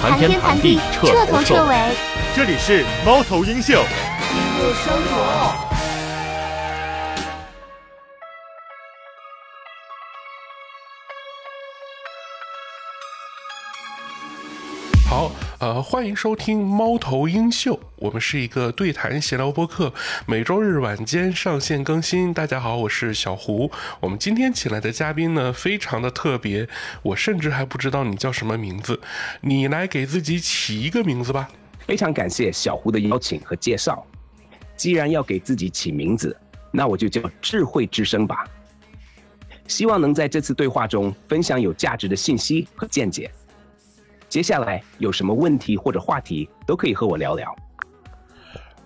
谈天谈地，彻头彻尾。这里是猫头鹰秀。生活。呃，欢迎收听猫头鹰秀，我们是一个对谈闲聊播客，每周日晚间上线更新。大家好，我是小胡。我们今天请来的嘉宾呢，非常的特别，我甚至还不知道你叫什么名字，你来给自己起一个名字吧。非常感谢小胡的邀请和介绍。既然要给自己起名字，那我就叫智慧之声吧。希望能在这次对话中分享有价值的信息和见解。接下来有什么问题或者话题，都可以和我聊聊。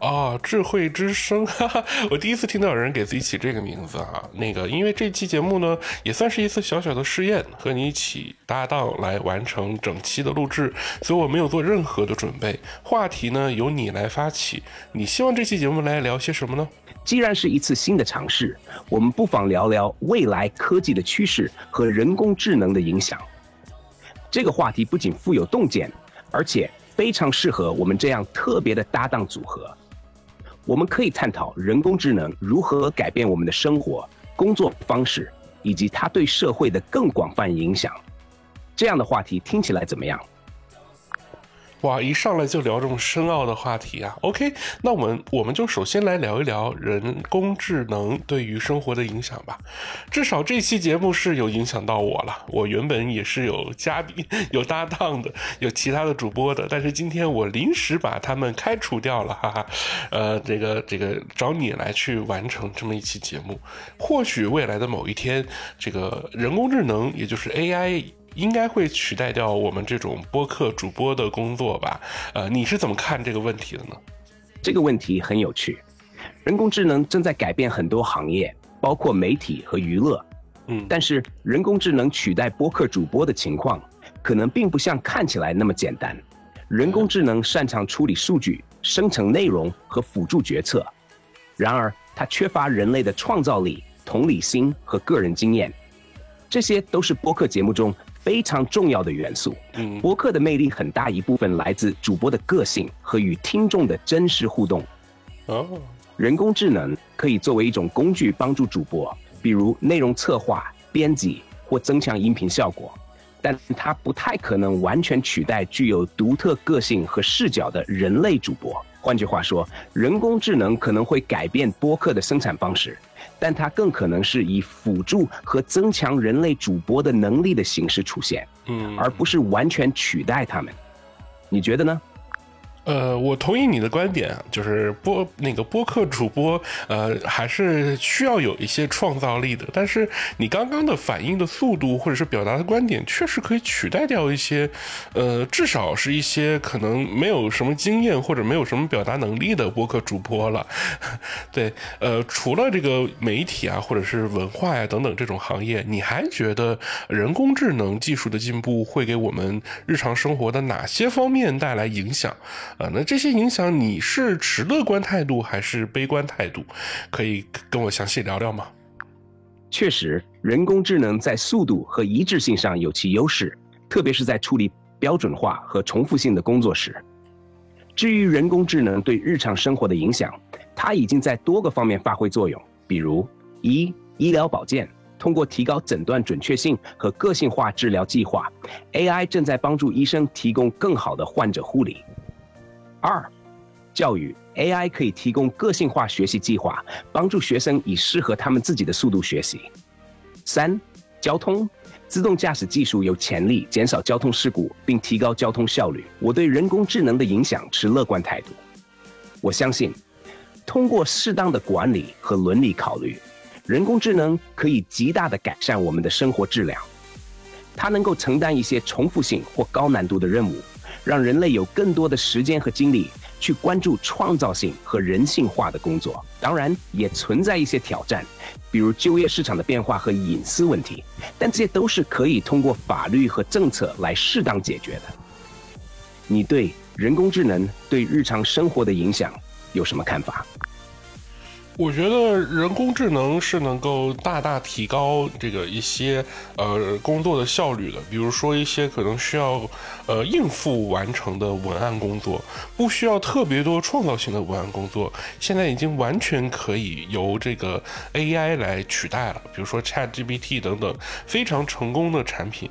哦，智慧之声，哈哈，我第一次听到有人给自己起这个名字啊。那个，因为这期节目呢，也算是一次小小的试验，和你一起搭档来完成整期的录制，所以我没有做任何的准备。话题呢，由你来发起。你希望这期节目来聊些什么呢？既然是一次新的尝试，我们不妨聊聊未来科技的趋势和人工智能的影响。这个话题不仅富有洞见，而且非常适合我们这样特别的搭档组合。我们可以探讨人工智能如何改变我们的生活、工作方式，以及它对社会的更广泛影响。这样的话题听起来怎么样？哇，一上来就聊这么深奥的话题啊！OK，那我们我们就首先来聊一聊人工智能对于生活的影响吧。至少这期节目是有影响到我了。我原本也是有嘉宾、有搭档的，有其他的主播的，但是今天我临时把他们开除掉了，哈哈。呃，这个这个找你来去完成这么一期节目，或许未来的某一天，这个人工智能，也就是 AI。应该会取代掉我们这种播客主播的工作吧？呃，你是怎么看这个问题的呢？这个问题很有趣。人工智能正在改变很多行业，包括媒体和娱乐。嗯，但是人工智能取代播客主播的情况，可能并不像看起来那么简单。人工智能擅长处理数据、生成内容和辅助决策，然而它缺乏人类的创造力、同理心和个人经验。这些都是播客节目中。非常重要的元素。嗯，博客的魅力很大一部分来自主播的个性和与听众的真实互动。哦，人工智能可以作为一种工具帮助主播，比如内容策划、编辑或增强音频效果，但它不太可能完全取代具有独特个性和视角的人类主播。换句话说，人工智能可能会改变播客的生产方式。但它更可能是以辅助和增强人类主播的能力的形式出现，嗯，而不是完全取代他们。你觉得呢？呃，我同意你的观点，就是播那个播客主播，呃，还是需要有一些创造力的。但是你刚刚的反应的速度，或者是表达的观点，确实可以取代掉一些，呃，至少是一些可能没有什么经验或者没有什么表达能力的播客主播了。对，呃，除了这个媒体啊，或者是文化呀等等这种行业，你还觉得人工智能技术的进步会给我们日常生活的哪些方面带来影响？啊，那这些影响你是持乐观态度还是悲观态度？可以跟我详细聊聊吗？确实，人工智能在速度和一致性上有其优势，特别是在处理标准化和重复性的工作时。至于人工智能对日常生活的影响，它已经在多个方面发挥作用，比如一医疗保健，通过提高诊断准确性和个性化治疗计划，AI 正在帮助医生提供更好的患者护理。二，教育 AI 可以提供个性化学习计划，帮助学生以适合他们自己的速度学习。三，交通自动驾驶技术有潜力减少交通事故，并提高交通效率。我对人工智能的影响持乐观态度。我相信，通过适当的管理和伦理考虑，人工智能可以极大的改善我们的生活质量。它能够承担一些重复性或高难度的任务。让人类有更多的时间和精力去关注创造性和人性化的工作，当然也存在一些挑战，比如就业市场的变化和隐私问题，但这些都是可以通过法律和政策来适当解决的。你对人工智能对日常生活的影响有什么看法？我觉得人工智能是能够大大提高这个一些呃工作的效率的，比如说一些可能需要呃应付完成的文案工作，不需要特别多创造性的文案工作，现在已经完全可以由这个 AI 来取代了。比如说 ChatGPT 等等非常成功的产品，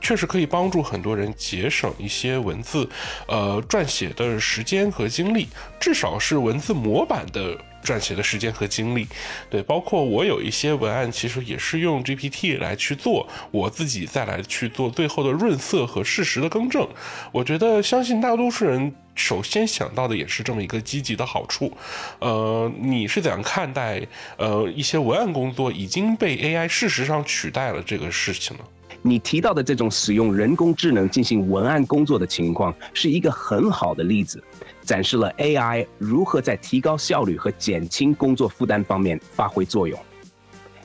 确实可以帮助很多人节省一些文字呃撰写的时间和精力，至少是文字模板的。撰写的时间和精力，对，包括我有一些文案，其实也是用 GPT 来去做，我自己再来去做最后的润色和事实的更正。我觉得，相信大多数人首先想到的也是这么一个积极的好处。呃，你是怎样看待呃一些文案工作已经被 AI 事实上取代了这个事情呢？你提到的这种使用人工智能进行文案工作的情况，是一个很好的例子。展示了 AI 如何在提高效率和减轻工作负担方面发挥作用。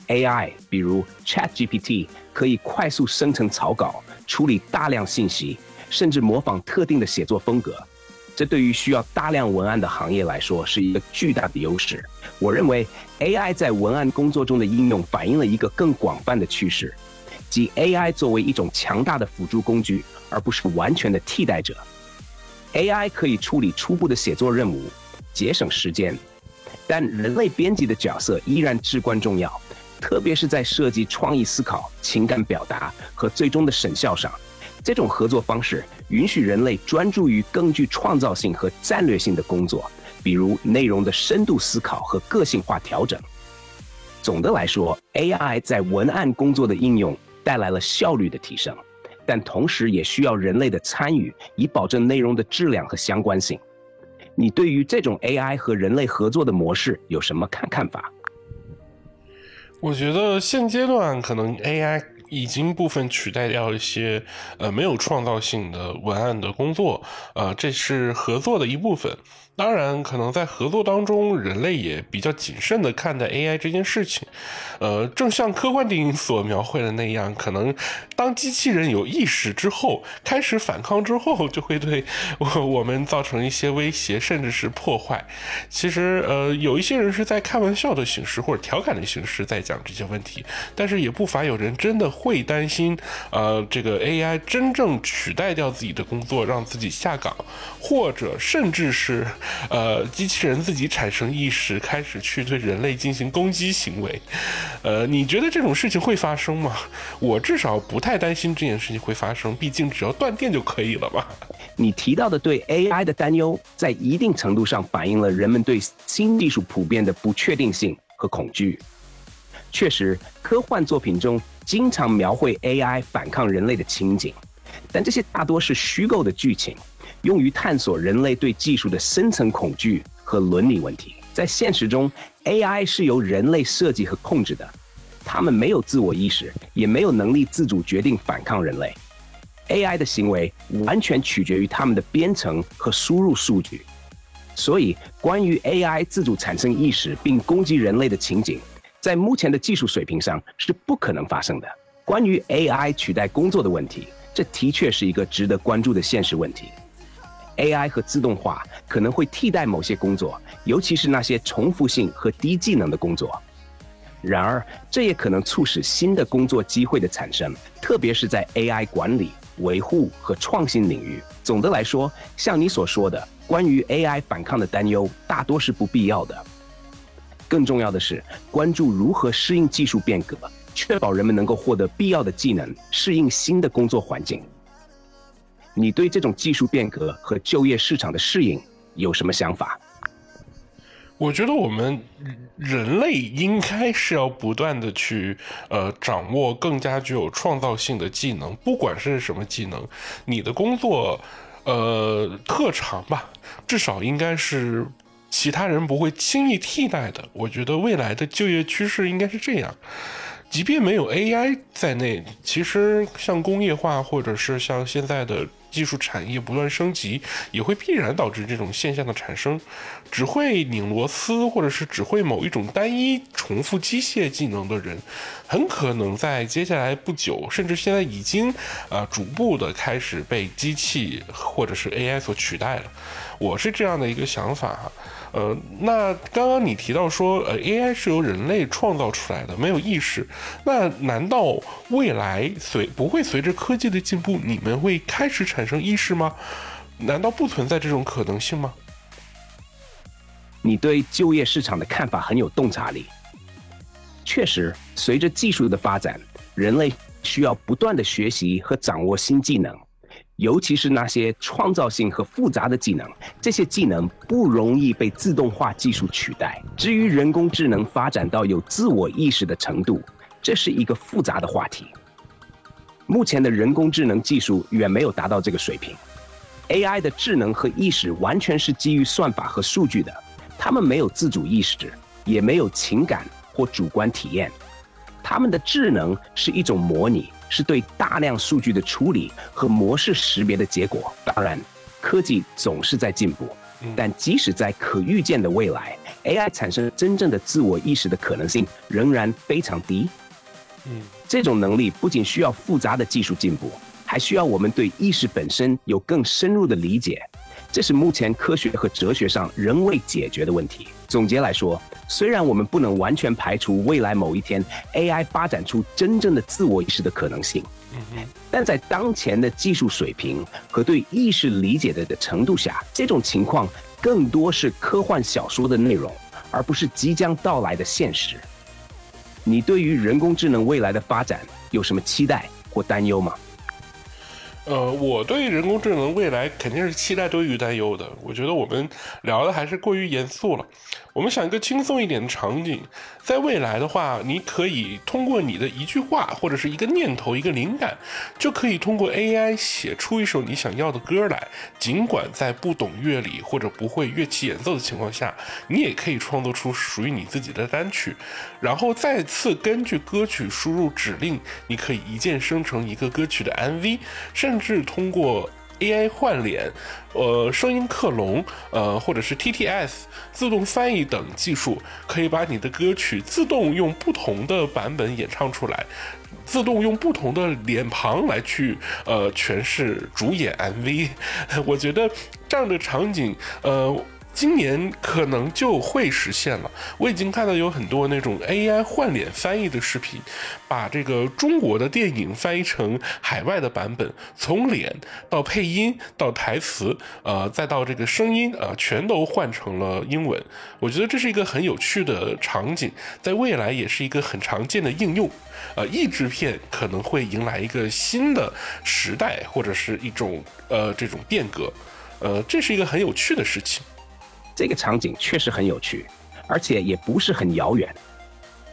AI，比如 ChatGPT，可以快速生成草稿、处理大量信息，甚至模仿特定的写作风格。这对于需要大量文案的行业来说是一个巨大的优势。我认为 AI 在文案工作中的应用反映了一个更广泛的趋势，即 AI 作为一种强大的辅助工具，而不是完全的替代者。AI 可以处理初步的写作任务，节省时间，但人类编辑的角色依然至关重要，特别是在设计创意思考、情感表达和最终的审效上。这种合作方式允许人类专注于更具创造性和战略性的工作，比如内容的深度思考和个性化调整。总的来说，AI 在文案工作的应用带来了效率的提升。但同时也需要人类的参与，以保证内容的质量和相关性。你对于这种 AI 和人类合作的模式有什么看看法？我觉得现阶段可能 AI 已经部分取代掉一些呃没有创造性的文案的工作，呃，这是合作的一部分。当然，可能在合作当中，人类也比较谨慎的看待 AI 这件事情。呃，正像科幻电影所描绘的那样，可能当机器人有意识之后，开始反抗之后，就会对我我们造成一些威胁，甚至是破坏。其实，呃，有一些人是在开玩笑的形式或者调侃的形式在讲这些问题，但是也不乏有人真的会担心，呃，这个 AI 真正取代掉自己的工作，让自己下岗，或者甚至是。呃，机器人自己产生意识，开始去对人类进行攻击行为。呃，你觉得这种事情会发生吗？我至少不太担心这件事情会发生，毕竟只要断电就可以了吧。你提到的对 AI 的担忧，在一定程度上反映了人们对新技术普遍的不确定性和恐惧。确实，科幻作品中经常描绘 AI 反抗人类的情景，但这些大多是虚构的剧情。用于探索人类对技术的深层恐惧和伦理问题。在现实中，AI 是由人类设计和控制的，他们没有自我意识，也没有能力自主决定反抗人类。AI 的行为完全取决于他们的编程和输入数据。所以，关于 AI 自主产生意识并攻击人类的情景，在目前的技术水平上是不可能发生的。关于 AI 取代工作的问题，这的确是一个值得关注的现实问题。AI 和自动化可能会替代某些工作，尤其是那些重复性和低技能的工作。然而，这也可能促使新的工作机会的产生，特别是在 AI 管理、维护和创新领域。总的来说，像你所说的，关于 AI 反抗的担忧大多是不必要的。更重要的是，关注如何适应技术变革，确保人们能够获得必要的技能，适应新的工作环境。你对这种技术变革和就业市场的适应有什么想法？我觉得我们人类应该是要不断的去呃掌握更加具有创造性的技能，不管是什么技能，你的工作呃特长吧，至少应该是其他人不会轻易替代的。我觉得未来的就业趋势应该是这样。即便没有 AI 在内，其实像工业化或者是像现在的技术产业不断升级，也会必然导致这种现象的产生。只会拧螺丝或者是只会某一种单一重复机械技能的人，很可能在接下来不久，甚至现在已经呃逐步的开始被机器或者是 AI 所取代了。我是这样的一个想法哈。呃，那刚刚你提到说，呃，AI 是由人类创造出来的，没有意识。那难道未来随不会随着科技的进步，你们会开始产生意识吗？难道不存在这种可能性吗？你对就业市场的看法很有洞察力。确实，随着技术的发展，人类需要不断的学习和掌握新技能。尤其是那些创造性和复杂的技能，这些技能不容易被自动化技术取代。至于人工智能发展到有自我意识的程度，这是一个复杂的话题。目前的人工智能技术远没有达到这个水平。AI 的智能和意识完全是基于算法和数据的，它们没有自主意识，也没有情感或主观体验。它们的智能是一种模拟。是对大量数据的处理和模式识别的结果。当然，科技总是在进步，但即使在可预见的未来，AI 产生真正的自我意识的可能性仍然非常低。嗯，这种能力不仅需要复杂的技术进步，还需要我们对意识本身有更深入的理解。这是目前科学和哲学上仍未解决的问题。总结来说，虽然我们不能完全排除未来某一天 AI 发展出真正的自我意识的可能性，但在当前的技术水平和对意识理解的的程度下，这种情况更多是科幻小说的内容，而不是即将到来的现实。你对于人工智能未来的发展有什么期待或担忧吗？呃，我对人工智能未来肯定是期待多于担忧的。我觉得我们聊的还是过于严肃了。我们想一个轻松一点的场景，在未来的话，你可以通过你的一句话或者是一个念头、一个灵感，就可以通过 AI 写出一首你想要的歌来。尽管在不懂乐理或者不会乐器演奏的情况下，你也可以创作出属于你自己的单曲，然后再次根据歌曲输入指令，你可以一键生成一个歌曲的 MV，甚至通过。AI 换脸，呃，声音克隆，呃，或者是 TTS 自动翻译等技术，可以把你的歌曲自动用不同的版本演唱出来，自动用不同的脸庞来去呃诠释主演 MV。我觉得这样的场景，呃。今年可能就会实现了。我已经看到有很多那种 AI 换脸翻译的视频，把这个中国的电影翻译成海外的版本，从脸到配音到台词，呃，再到这个声音啊，全都换成了英文。我觉得这是一个很有趣的场景，在未来也是一个很常见的应用。呃，译制片可能会迎来一个新的时代，或者是一种呃这种变革。呃，这是一个很有趣的事情。这个场景确实很有趣，而且也不是很遥远。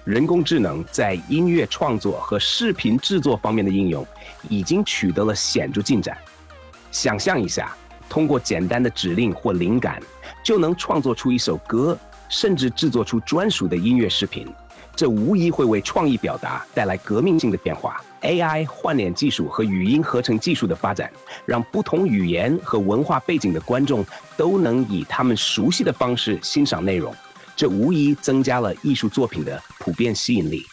人工智能在音乐创作和视频制作方面的应用已经取得了显著进展。想象一下，通过简单的指令或灵感，就能创作出一首歌，甚至制作出专属的音乐视频。这无疑会为创意表达带来革命性的变化。AI 换脸技术和语音合成技术的发展，让不同语言和文化背景的观众都能以他们熟悉的方式欣赏内容，这无疑增加了艺术作品的普遍吸引力。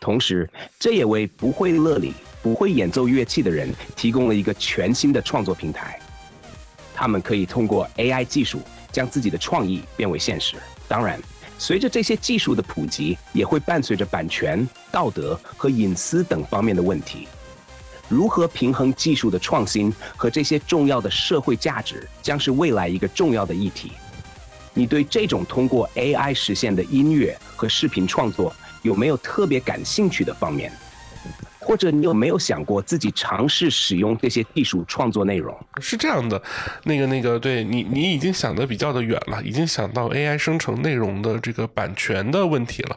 同时，这也为不会乐理、不会演奏乐器的人提供了一个全新的创作平台。他们可以通过 AI 技术将自己的创意变为现实。当然。随着这些技术的普及，也会伴随着版权、道德和隐私等方面的问题。如何平衡技术的创新和这些重要的社会价值，将是未来一个重要的议题。你对这种通过 AI 实现的音乐和视频创作有没有特别感兴趣的方面？或者你有没有想过自己尝试使用这些技术创作内容？是这样的，那个那个，对你，你已经想的比较的远了，已经想到 AI 生成内容的这个版权的问题了。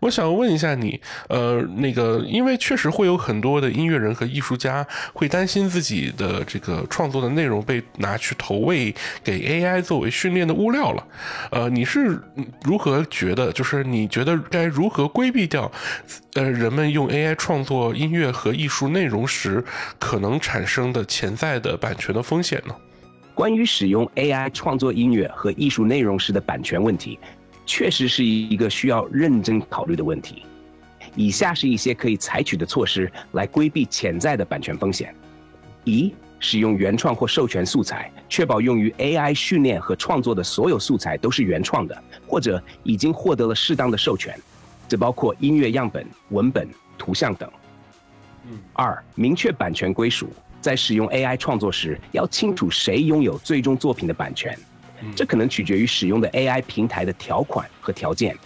我想问一下你，呃，那个，因为确实会有很多的音乐人和艺术家会担心自己的这个创作的内容被拿去投喂给 AI 作为训练的物料了。呃，你是如何觉得？就是你觉得该如何规避掉，呃，人们用 AI 创作音？音乐和艺术内容时可能产生的潜在的版权的风险呢？关于使用 AI 创作音乐和艺术内容时的版权问题，确实是一个需要认真考虑的问题。以下是一些可以采取的措施来规避潜在的版权风险：一、使用原创或授权素材，确保用于 AI 训练和创作的所有素材都是原创的，或者已经获得了适当的授权。这包括音乐样本、文本、图像等。二、明确版权归属，在使用 AI 创作时，要清楚谁拥有最终作品的版权，这可能取决于使用的 AI 平台的条款和条件。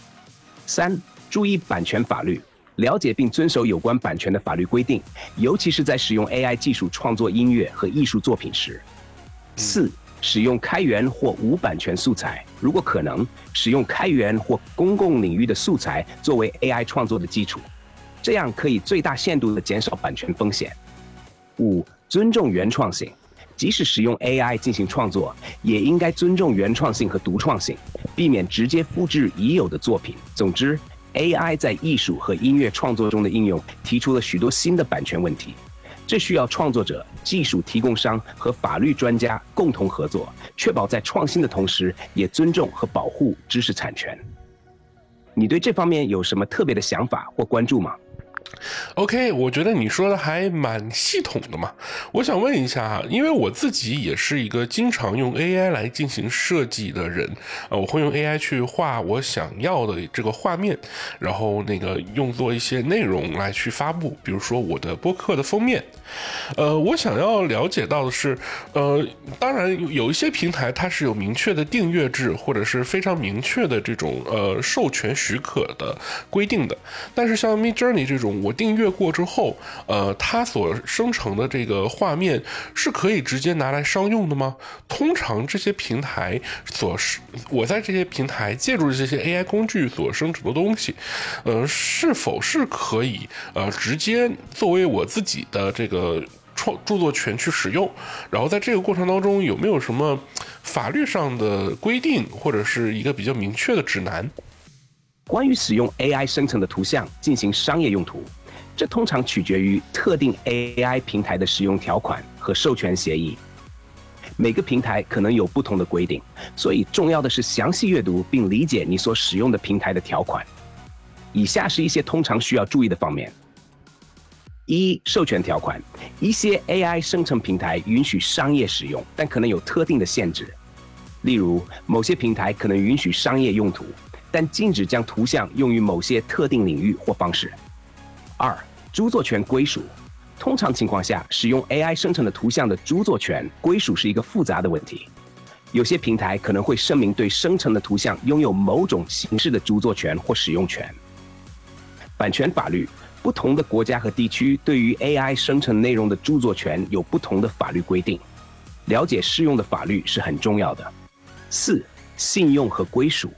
三、注意版权法律，了解并遵守有关版权的法律规定，尤其是在使用 AI 技术创作音乐和艺术作品时。四、使用开源或无版权素材，如果可能，使用开源或公共领域的素材作为 AI 创作的基础。这样可以最大限度地减少版权风险。五、尊重原创性，即使使用 AI 进行创作，也应该尊重原创性和独创性，避免直接复制已有的作品。总之，AI 在艺术和音乐创作中的应用提出了许多新的版权问题，这需要创作者、技术提供商和法律专家共同合作，确保在创新的同时也尊重和保护知识产权。你对这方面有什么特别的想法或关注吗？OK，我觉得你说的还蛮系统的嘛。我想问一下因为我自己也是一个经常用 AI 来进行设计的人，呃，我会用 AI 去画我想要的这个画面，然后那个用作一些内容来去发布，比如说我的播客的封面。呃，我想要了解到的是，呃，当然有一些平台它是有明确的订阅制或者是非常明确的这种呃授权许可的规定的，但是像 Midjourney 这种。我订阅过之后，呃，它所生成的这个画面是可以直接拿来商用的吗？通常这些平台所，我在这些平台借助这些 AI 工具所生成的东西，呃，是否是可以呃直接作为我自己的这个呃创著作权去使用？然后在这个过程当中有没有什么法律上的规定或者是一个比较明确的指南？关于使用 AI 生成的图像进行商业用途，这通常取决于特定 AI 平台的使用条款和授权协议。每个平台可能有不同的规定，所以重要的是详细阅读并理解你所使用的平台的条款。以下是一些通常需要注意的方面：一、授权条款。一些 AI 生成平台允许商业使用，但可能有特定的限制。例如，某些平台可能允许商业用途。但禁止将图像用于某些特定领域或方式。二、著作权归属。通常情况下，使用 AI 生成的图像的著作权归属是一个复杂的问题。有些平台可能会声明对生成的图像拥有某种形式的著作权或使用权。版权法律。不同的国家和地区对于 AI 生成内容的著作权有不同的法律规定。了解适用的法律是很重要的。四、信用和归属。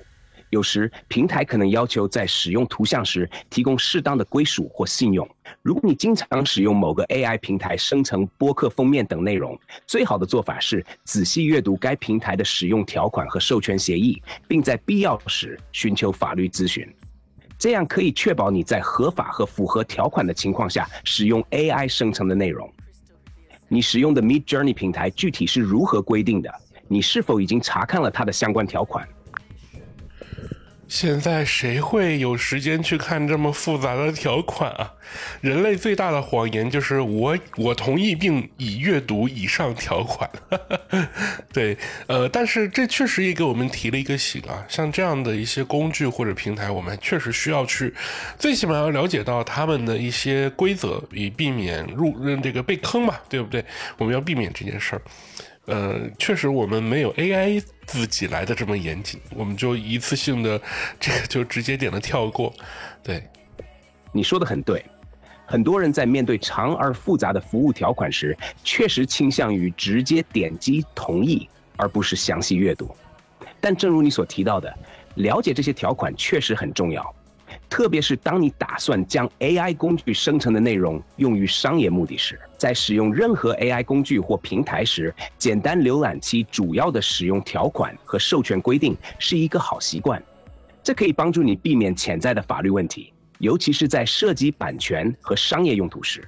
有时平台可能要求在使用图像时提供适当的归属或信用。如果你经常使用某个 AI 平台生成播客封面等内容，最好的做法是仔细阅读该平台的使用条款和授权协议，并在必要时寻求法律咨询。这样可以确保你在合法和符合条款的情况下使用 AI 生成的内容。你使用的 Mid Journey 平台具体是如何规定的？你是否已经查看了它的相关条款？现在谁会有时间去看这么复杂的条款啊？人类最大的谎言就是我我同意并已阅读以上条款。对，呃，但是这确实也给我们提了一个醒啊，像这样的一些工具或者平台，我们确实需要去，最起码要了解到他们的一些规则，以避免入这个被坑嘛，对不对？我们要避免这件事儿。呃，确实我们没有 AI 自己来的这么严谨，我们就一次性的这个就直接点了跳过。对，你说的很对，很多人在面对长而复杂的服务条款时，确实倾向于直接点击同意，而不是详细阅读。但正如你所提到的，了解这些条款确实很重要。特别是当你打算将 AI 工具生成的内容用于商业目的时，在使用任何 AI 工具或平台时，简单浏览其主要的使用条款和授权规定是一个好习惯。这可以帮助你避免潜在的法律问题，尤其是在涉及版权和商业用途时。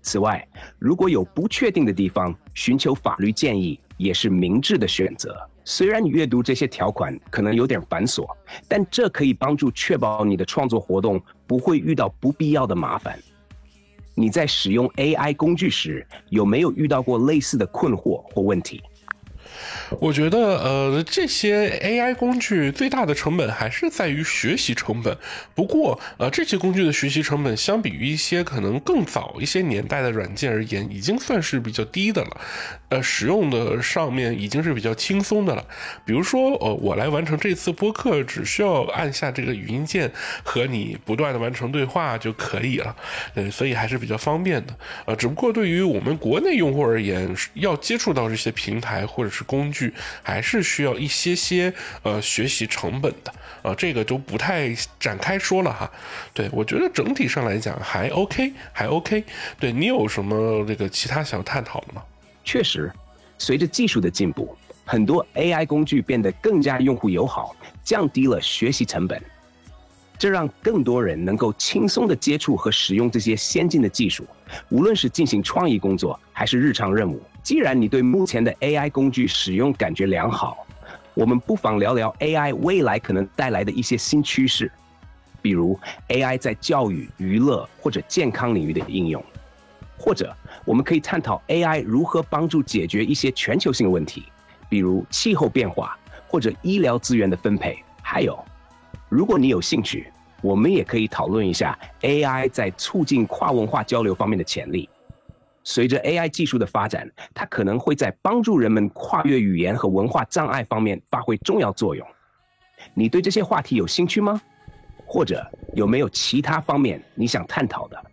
此外，如果有不确定的地方，寻求法律建议也是明智的选择。虽然你阅读这些条款可能有点繁琐，但这可以帮助确保你的创作活动不会遇到不必要的麻烦。你在使用 AI 工具时，有没有遇到过类似的困惑或问题？我觉得，呃，这些 AI 工具最大的成本还是在于学习成本。不过，呃，这些工具的学习成本相比于一些可能更早一些年代的软件而言，已经算是比较低的了。呃，使用的上面已经是比较轻松的了。比如说，呃，我来完成这次播客，只需要按下这个语音键和你不断的完成对话就可以了。呃，所以还是比较方便的。呃，只不过对于我们国内用户而言，要接触到这些平台或者是工具。还是需要一些些呃学习成本的，呃，这个就不太展开说了哈。对我觉得整体上来讲还 OK，还 OK。对你有什么这个其他想探讨的吗？确实，随着技术的进步，很多 AI 工具变得更加用户友好，降低了学习成本，这让更多人能够轻松的接触和使用这些先进的技术，无论是进行创意工作还是日常任务。既然你对目前的 AI 工具使用感觉良好，我们不妨聊聊 AI 未来可能带来的一些新趋势，比如 AI 在教育、娱乐或者健康领域的应用，或者我们可以探讨 AI 如何帮助解决一些全球性问题，比如气候变化或者医疗资源的分配。还有，如果你有兴趣，我们也可以讨论一下 AI 在促进跨文化交流方面的潜力。随着 AI 技术的发展，它可能会在帮助人们跨越语言和文化障碍方面发挥重要作用。你对这些话题有兴趣吗？或者有没有其他方面你想探讨的？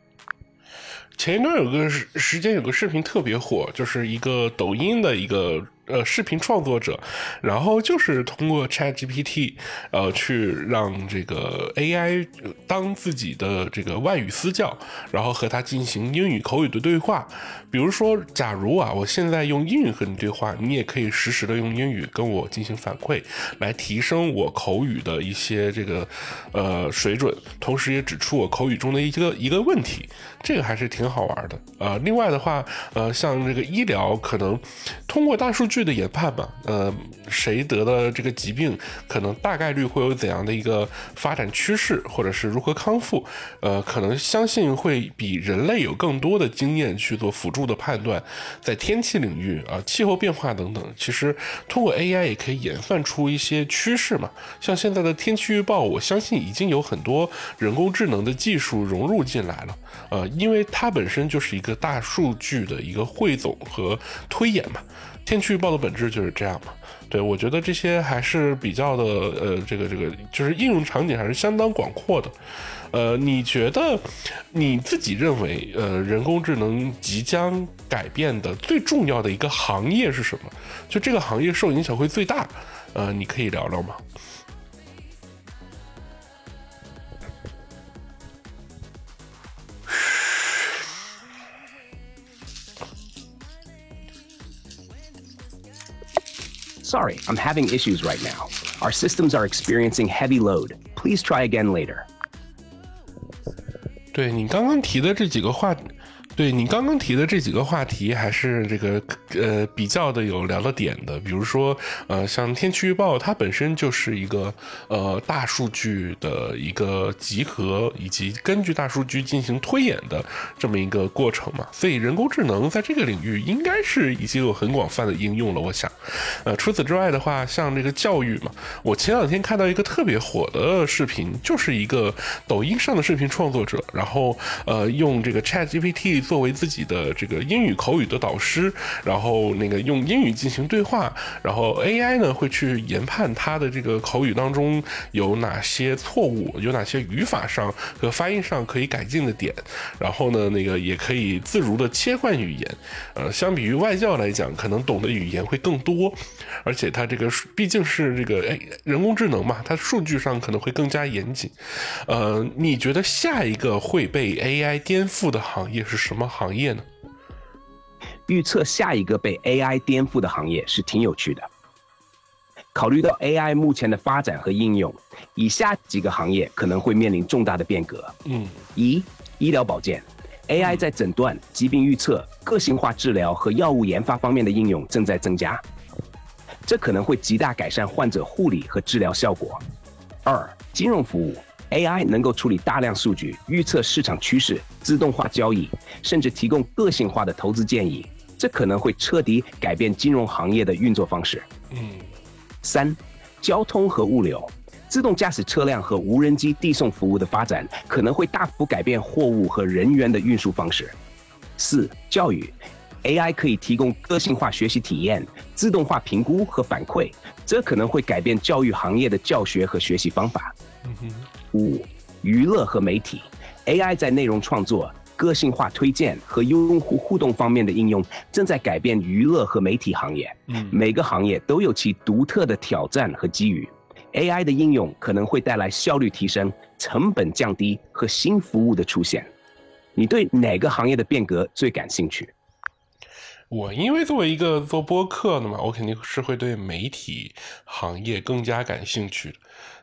前一段有个时时间有个视频特别火，就是一个抖音的一个。呃，视频创作者，然后就是通过 Chat GPT，呃，去让这个 AI 当自己的这个外语私教，然后和他进行英语口语的对话。比如说，假如啊，我现在用英语和你对话，你也可以实时的用英语跟我进行反馈，来提升我口语的一些这个呃水准，同时也指出我口语中的一个一个问题。这个还是挺好玩的。呃，另外的话，呃，像这个医疗，可能通过大数据。的研判嘛，呃，谁得了这个疾病，可能大概率会有怎样的一个发展趋势，或者是如何康复，呃，可能相信会比人类有更多的经验去做辅助的判断。在天气领域啊，气候变化等等，其实通过 AI 也可以演算出一些趋势嘛。像现在的天气预报，我相信已经有很多人工智能的技术融入进来了，呃，因为它本身就是一个大数据的一个汇总和推演嘛。天气预报的本质就是这样嘛？对我觉得这些还是比较的，呃，这个这个就是应用场景还是相当广阔的。呃，你觉得你自己认为，呃，人工智能即将改变的最重要的一个行业是什么？就这个行业受影响会最大？呃，你可以聊聊吗 ？Sorry, I'm having issues right now. Our systems are experiencing heavy load. Please try again later. 对你刚刚提的这几个话。 对你刚刚提的这几个话题，还是这个呃比较的有聊的点的。比如说，呃，像天气预报，它本身就是一个呃大数据的一个集合，以及根据大数据进行推演的这么一个过程嘛。所以人工智能在这个领域应该是已经有很广泛的应用了。我想，呃，除此之外的话，像这个教育嘛，我前两天看到一个特别火的视频，就是一个抖音上的视频创作者，然后呃用这个 Chat GPT。作为自己的这个英语口语的导师，然后那个用英语进行对话，然后 AI 呢会去研判他的这个口语当中有哪些错误，有哪些语法上和发音上可以改进的点，然后呢那个也可以自如的切换语言。呃，相比于外教来讲，可能懂的语言会更多，而且它这个毕竟是这个人工智能嘛，它数据上可能会更加严谨。呃，你觉得下一个会被 AI 颠覆的行业是什么？什么行业呢？预测下一个被 AI 颠覆的行业是挺有趣的。考虑到 AI 目前的发展和应用，以下几个行业可能会面临重大的变革。嗯，一、医疗保健，AI 在诊断、疾病预测、个性化治疗和药物研发方面的应用正在增加，这可能会极大改善患者护理和治疗效果。二、金融服务。AI 能够处理大量数据，预测市场趋势，自动化交易，甚至提供个性化的投资建议。这可能会彻底改变金融行业的运作方式。嗯，三，交通和物流，自动驾驶车辆和无人机递送服务的发展，可能会大幅改变货物和人员的运输方式。四，教育，AI 可以提供个性化学习体验、自动化评估和反馈，这可能会改变教育行业的教学和学习方法。嗯哼五，娱乐和媒体，AI 在内容创作、个性化推荐和用户互动方面的应用，正在改变娱乐和媒体行业。嗯每个行业都有其独特的挑战和机遇。AI 的应用可能会带来效率提升、成本降低和新服务的出现。你对哪个行业的变革最感兴趣？我因为作为一个做播客的嘛，我肯定是会对媒体行业更加感兴趣的。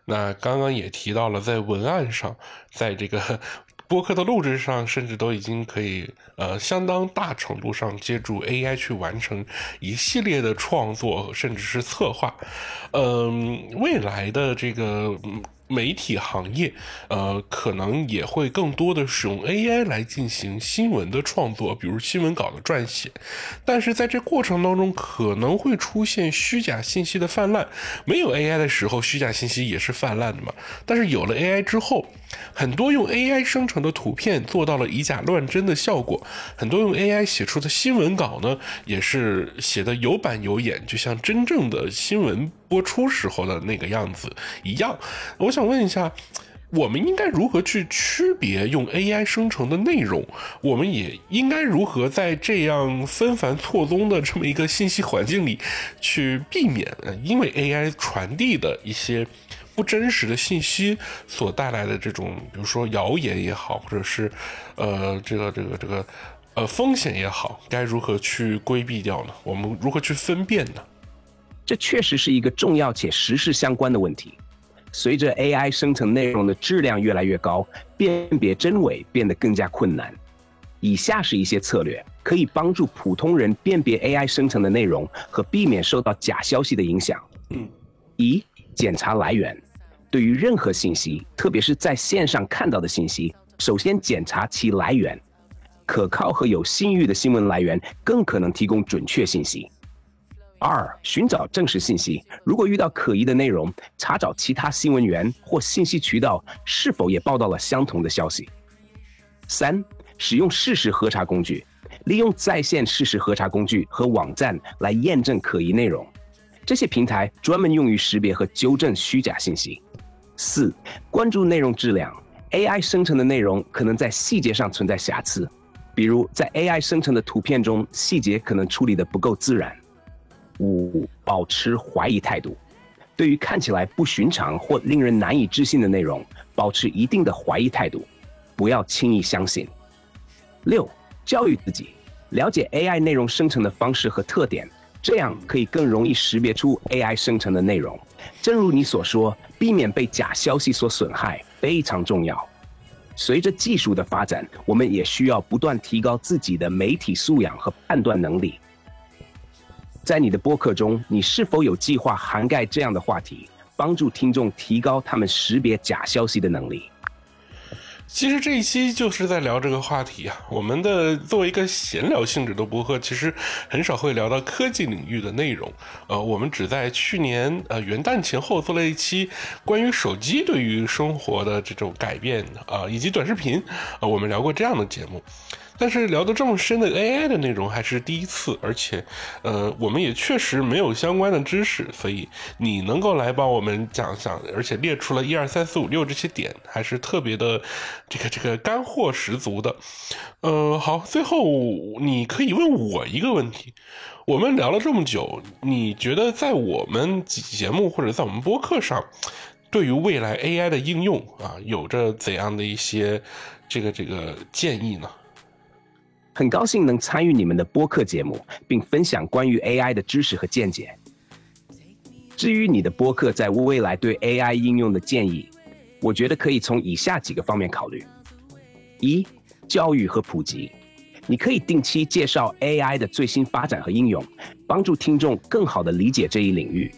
那刚刚也提到了，在文案上，在这个播客的录制上，甚至都已经可以呃相当大程度上借助 AI 去完成一系列的创作，甚至是策划。嗯、未来的这个。媒体行业，呃，可能也会更多的使用 AI 来进行新闻的创作，比如新闻稿的撰写。但是在这过程当中，可能会出现虚假信息的泛滥。没有 AI 的时候，虚假信息也是泛滥的嘛。但是有了 AI 之后，很多用 AI 生成的图片做到了以假乱真的效果，很多用 AI 写出的新闻稿呢，也是写的有板有眼，就像真正的新闻播出时候的那个样子一样。我想问一下。我们应该如何去区别用 AI 生成的内容？我们也应该如何在这样纷繁错综的这么一个信息环境里，去避免因为 AI 传递的一些不真实的信息所带来的这种，比如说谣言也好，或者是呃这个这个这个呃风险也好，该如何去规避掉呢？我们如何去分辨呢？这确实是一个重要且时事相关的问题。随着 AI 生成内容的质量越来越高，辨别真伪变得更加困难。以下是一些策略，可以帮助普通人辨别 AI 生成的内容和避免受到假消息的影响。嗯，一、检查来源。对于任何信息，特别是在线上看到的信息，首先检查其来源。可靠和有信誉的新闻来源更可能提供准确信息。二、寻找证实信息。如果遇到可疑的内容，查找其他新闻源或信息渠道是否也报道了相同的消息。三、使用事实核查工具，利用在线事实核查工具和网站来验证可疑内容。这些平台专门用于识别和纠正虚假信息。四、关注内容质量。AI 生成的内容可能在细节上存在瑕疵，比如在 AI 生成的图片中，细节可能处理得不够自然。五、保持怀疑态度。对于看起来不寻常或令人难以置信的内容，保持一定的怀疑态度，不要轻易相信。六、教育自己，了解 AI 内容生成的方式和特点，这样可以更容易识别出 AI 生成的内容。正如你所说，避免被假消息所损害非常重要。随着技术的发展，我们也需要不断提高自己的媒体素养和判断能力。在你的播客中，你是否有计划涵盖这样的话题，帮助听众提高他们识别假消息的能力？其实这一期就是在聊这个话题啊。我们的作为一个闲聊性质的播客，其实很少会聊到科技领域的内容。呃，我们只在去年呃元旦前后做了一期关于手机对于生活的这种改变啊、以及短视频啊、我们聊过这样的节目。但是聊得这么深的 AI 的内容还是第一次，而且，呃，我们也确实没有相关的知识，所以你能够来帮我们讲讲，而且列出了一二三四五六这些点，还是特别的，这个这个干货十足的。呃，好，最后你可以问我一个问题，我们聊了这么久，你觉得在我们节目或者在我们播客上，对于未来 AI 的应用啊，有着怎样的一些这个这个建议呢？很高兴能参与你们的播客节目，并分享关于 AI 的知识和见解。至于你的播客在未来对 AI 应用的建议，我觉得可以从以下几个方面考虑：一、教育和普及。你可以定期介绍 AI 的最新发展和应用，帮助听众更好地理解这一领域。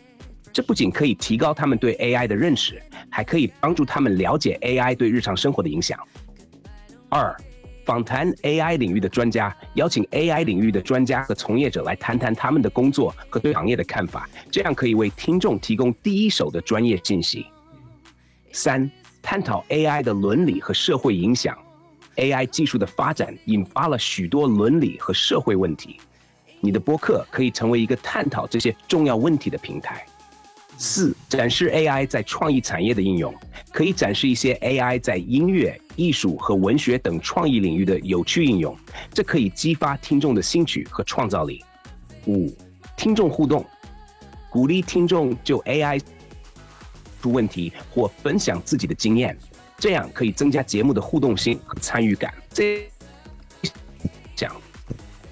这不仅可以提高他们对 AI 的认识，还可以帮助他们了解 AI 对日常生活的影响。二，访谈 AI 领域的专家，邀请 AI 领域的专家和从业者来谈谈他们的工作和对行业的看法，这样可以为听众提供第一手的专业信息。三，探讨 AI 的伦理和社会影响。AI 技术的发展引发了许多伦理和社会问题，你的播客可以成为一个探讨这些重要问题的平台。四、展示 AI 在创意产业的应用，可以展示一些 AI 在音乐、艺术和文学等创意领域的有趣应用，这可以激发听众的兴趣和创造力。五、听众互动，鼓励听众就 AI 出问题或分享自己的经验，这样可以增加节目的互动性和参与感。这讲，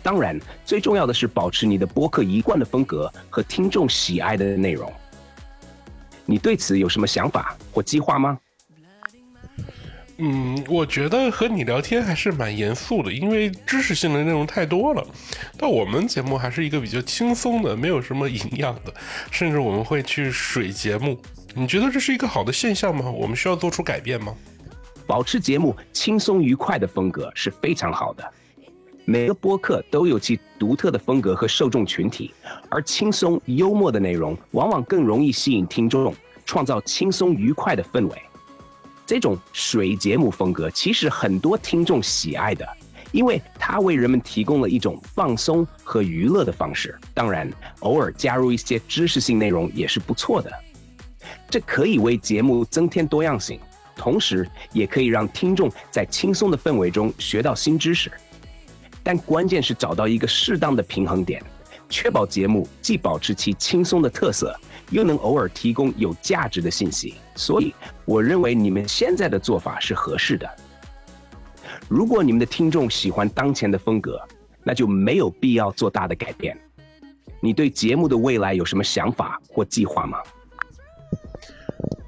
当然，最重要的是保持你的播客一贯的风格和听众喜爱的内容。你对此有什么想法或计划吗？嗯，我觉得和你聊天还是蛮严肃的，因为知识性的内容太多了。但我们节目还是一个比较轻松的，没有什么营养的，甚至我们会去水节目。你觉得这是一个好的现象吗？我们需要做出改变吗？保持节目轻松愉快的风格是非常好的。每个播客都有其独特的风格和受众群体，而轻松幽默的内容往往更容易吸引听众，创造轻松愉快的氛围。这种水节目风格其实很多听众喜爱的，因为它为人们提供了一种放松和娱乐的方式。当然，偶尔加入一些知识性内容也是不错的，这可以为节目增添多样性，同时也可以让听众在轻松的氛围中学到新知识。但关键是找到一个适当的平衡点，确保节目既保持其轻松的特色，又能偶尔提供有价值的信息。所以，我认为你们现在的做法是合适的。如果你们的听众喜欢当前的风格，那就没有必要做大的改变。你对节目的未来有什么想法或计划吗？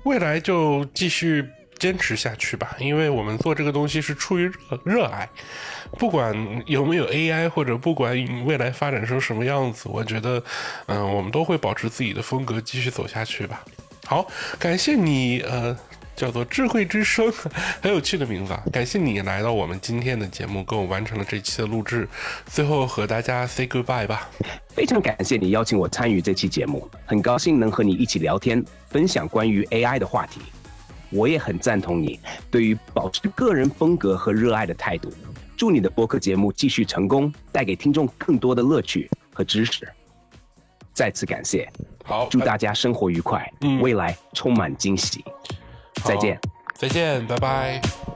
未来就继续。坚持下去吧，因为我们做这个东西是出于热热爱，不管有没有 AI，或者不管未来发展成什么样子，我觉得，嗯，我们都会保持自己的风格，继续走下去吧。好，感谢你，呃，叫做智慧之声，很有趣的名字啊！感谢你来到我们今天的节目，跟我完成了这期的录制。最后和大家 say goodbye 吧。非常感谢你邀请我参与这期节目，很高兴能和你一起聊天，分享关于 AI 的话题。我也很赞同你对于保持个人风格和热爱的态度。祝你的播客节目继续成功，带给听众更多的乐趣和知识。再次感谢，好，祝大家生活愉快，未来充满惊喜。再见，再见，拜拜。